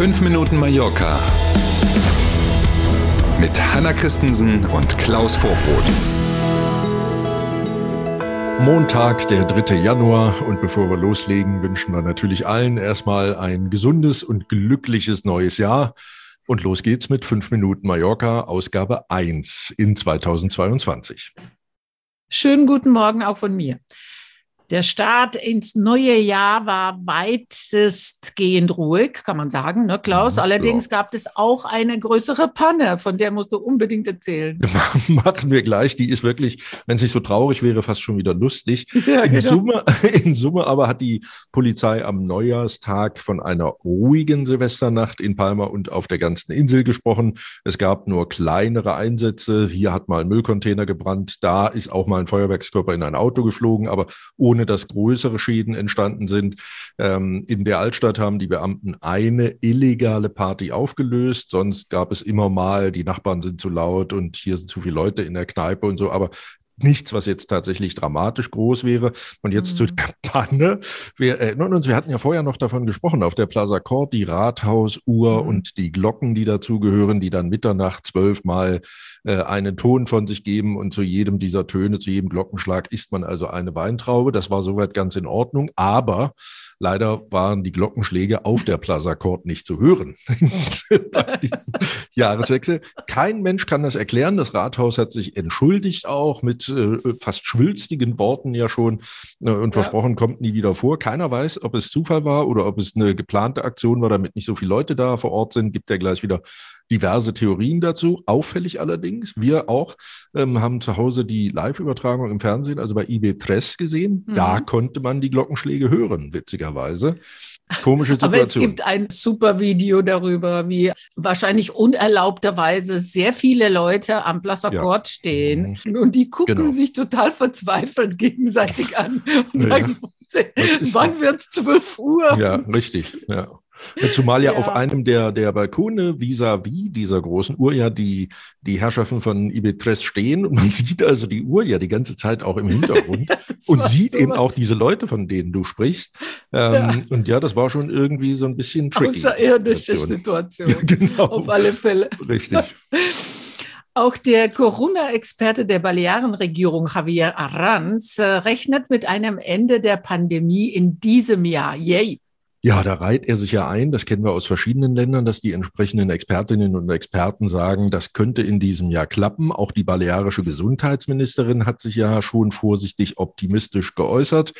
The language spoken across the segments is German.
5 Minuten Mallorca mit Hanna Christensen und Klaus Vorbrot. Montag, der 3. Januar. Und bevor wir loslegen, wünschen wir natürlich allen erstmal ein gesundes und glückliches neues Jahr. Und los geht's mit 5 Minuten Mallorca, Ausgabe 1 in 2022. Schönen guten Morgen auch von mir. Der Start ins neue Jahr war weitestgehend ruhig, kann man sagen, ne, Klaus? Ja, Allerdings ja. gab es auch eine größere Panne, von der musst du unbedingt erzählen. Machen wir gleich. Die ist wirklich, wenn es nicht so traurig wäre, fast schon wieder lustig. Ja, In, genau. Summe, in Summe aber hat die Polizei am Neujahrstag von einer ruhigen Silvesternacht in Palma und auf der ganzen Insel gesprochen. Es gab nur kleinere Einsätze. Hier hat mal ein Müllcontainer gebrannt. Da ist auch mal ein Feuerwerkskörper in ein Auto geflogen, aber ohne dass größere Schäden entstanden sind. Ähm, in der Altstadt haben die Beamten eine illegale Party aufgelöst. Sonst gab es immer mal, die Nachbarn sind zu laut und hier sind zu viele Leute in der Kneipe und so. Aber nichts, was jetzt tatsächlich dramatisch groß wäre. Und jetzt Mhm. zur Kampagne. Wir erinnern uns, wir hatten ja vorher noch davon gesprochen, auf der Plaza Court, die Rathausuhr Mhm. und die Glocken, die dazugehören, die dann Mitternacht zwölfmal äh, einen Ton von sich geben und zu jedem dieser Töne, zu jedem Glockenschlag isst man also eine Weintraube. Das war soweit ganz in Ordnung, aber leider waren die Glockenschläge auf der Plaza Court nicht zu hören bei diesem Jahreswechsel. Kein Mensch kann das erklären. Das Rathaus hat sich entschuldigt auch mit äh, fast schwülstigen Worten ja schon äh, und Ja. versprochen, kommt nie wieder vor. Keiner weiß, ob es Zufall war oder ob es eine geplante Aktion war, damit nicht so viele Leute da vor Ort sind. Gibt ja gleich wieder diverse Theorien dazu. Auffällig allerdings, wir auch ähm, haben zu Hause die Live-Übertragung im Fernsehen, also bei IB Press gesehen. Mhm. Da konnte man die Glockenschläge hören, witzigerweise. Komische Aber es Situation. gibt ein super Video darüber, wie wahrscheinlich unerlaubterweise sehr viele Leute am Plaza Ja. Court stehen und die gucken Genau. sich total verzweifelt gegenseitig an und Ja. sagen, wann wird es 12 Uhr? Ja, richtig. Ja. Zumal ja, Ja. auf einem der, der Balkone vis-à-vis dieser großen Uhr ja die, die Herrschaften von Ibitres stehen und man sieht also die Uhr ja die ganze Zeit auch im Hintergrund Das und sieht eben sowas auch diese Leute, von denen du sprichst. Ähm, Ja. Und ja, das war schon irgendwie so ein bisschen tricky. außerirdische Situation. Situation. Ja, genau. Auf alle Fälle. Richtig. Auch der Corona-Experte der Balearenregierung, Javier Arranz, äh, rechnet mit einem Ende der Pandemie in diesem Jahr. Yay! Ja, da reiht er sich ja ein, das kennen wir aus verschiedenen Ländern, dass die entsprechenden Expertinnen und Experten sagen, das könnte in diesem Jahr klappen. Auch die balearische Gesundheitsministerin hat sich ja schon vorsichtig optimistisch geäußert.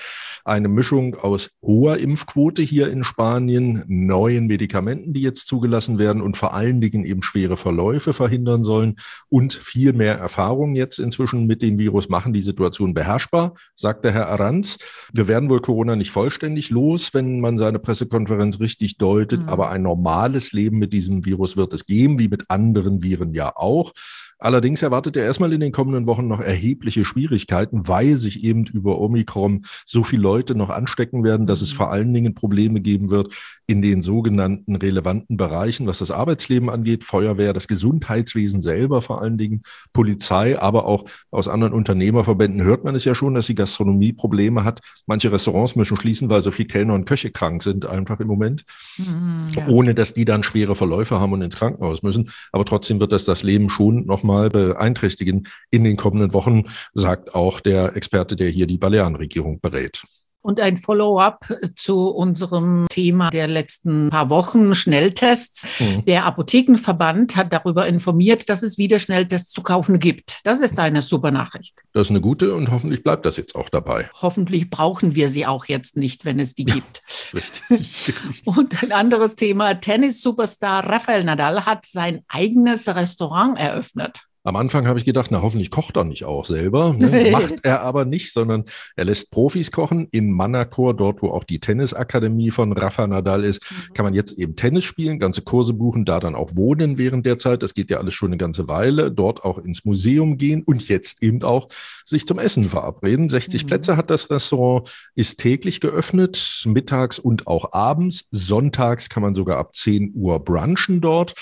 Eine Mischung aus hoher Impfquote hier in Spanien, neuen Medikamenten, die jetzt zugelassen werden und vor allen Dingen eben schwere Verläufe verhindern sollen und viel mehr Erfahrung jetzt inzwischen mit dem Virus machen die Situation beherrschbar, sagte Herr Aranz. Wir werden wohl Corona nicht vollständig los, wenn man seine Pressekonferenz richtig deutet, Mhm. aber ein normales Leben mit diesem Virus wird es geben, wie mit anderen Viren ja auch. Allerdings erwartet er erstmal in den kommenden Wochen noch erhebliche Schwierigkeiten, weil sich eben über Omikron so viele Leute noch anstecken werden, dass es Mhm. vor allen Dingen Probleme geben wird in den sogenannten relevanten Bereichen, was das Arbeitsleben angeht, Feuerwehr, das Gesundheitswesen selber vor allen Dingen, Polizei, aber auch aus anderen Unternehmerverbänden hört man es ja schon, dass die Gastronomie Probleme hat. Manche Restaurants müssen schließen, weil so viele Kellner und Köche krank sind einfach im Moment Mhm, ja. ohne dass die dann schwere Verläufe haben und ins Krankenhaus müssen. Aber trotzdem wird das das Leben schon nochmal beeinträchtigen in den kommenden Wochen, sagt auch der Experte, der hier die Balearenregierung berät. Und ein Follow-up zu unserem Thema der letzten paar Wochen, Schnelltests. Mhm. Der Apothekenverband hat darüber informiert, dass es wieder Schnelltests zu kaufen gibt. Das ist eine super Nachricht. Das ist eine gute und hoffentlich bleibt das jetzt auch dabei. Hoffentlich brauchen wir sie auch jetzt nicht, wenn es die gibt. Richtig. Und ein anderes Thema, Tennis-Superstar Rafael Nadal hat sein eigenes Restaurant eröffnet. Am Anfang habe ich gedacht, na hoffentlich kocht er nicht auch selber. Ne? Macht er aber nicht, sondern er lässt Profis kochen. In Manacor, dort wo auch die Tennisakademie von Rafa Nadal ist, kann man jetzt eben Tennis spielen, ganze Kurse buchen, da dann auch wohnen während der Zeit. Das geht ja alles schon eine ganze Weile. Dort auch ins Museum gehen und jetzt eben auch sich zum Essen verabreden. 60 Mhm. Plätze hat das Restaurant, ist täglich geöffnet, mittags und auch abends. Sonntags kann man sogar ab 10 Uhr brunchen dort.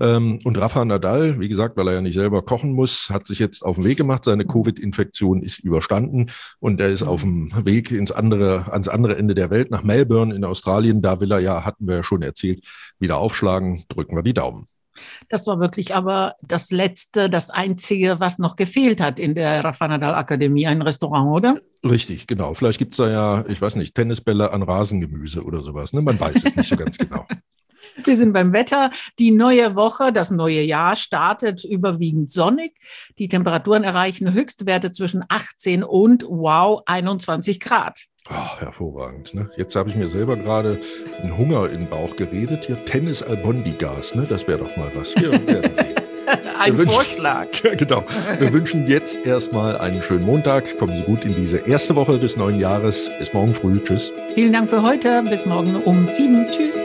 Ähm, und Rafa Nadal, wie gesagt, weil er ja nicht selber kochen muss, hat sich jetzt auf den Weg gemacht. Seine Covid-Infektion ist überstanden und er ist auf dem Weg ins andere, ans andere Ende der Welt, nach Melbourne in Australien. Da will er ja, hatten wir ja schon erzählt, wieder aufschlagen. Drücken wir die Daumen. Das war wirklich aber das Letzte, das Einzige, was noch gefehlt hat in der Rafa Nadal Akademie, ein Restaurant, oder? Richtig, genau. Vielleicht gibt es da ja, ich weiß nicht, Tennisbälle an Rasengemüse oder sowas. Ne? Man weiß es nicht so ganz genau. Wir sind beim Wetter. Die neue Woche, das neue Jahr startet überwiegend sonnig. Die Temperaturen erreichen Höchstwerte zwischen 18 und wow 21 Grad. Oh, hervorragend. Ne? Jetzt habe ich mir selber gerade einen Hunger in den Bauch geredet. Hier Tennis Albondigas, ne? das wäre doch mal was. Wir werden sehen. Ein Wir Vorschlag. ja, genau. Wir wünschen jetzt erstmal einen schönen Montag. Kommen Sie gut in diese erste Woche des neuen Jahres. Bis morgen früh. Tschüss. Vielen Dank für heute. Bis morgen um sieben. Tschüss.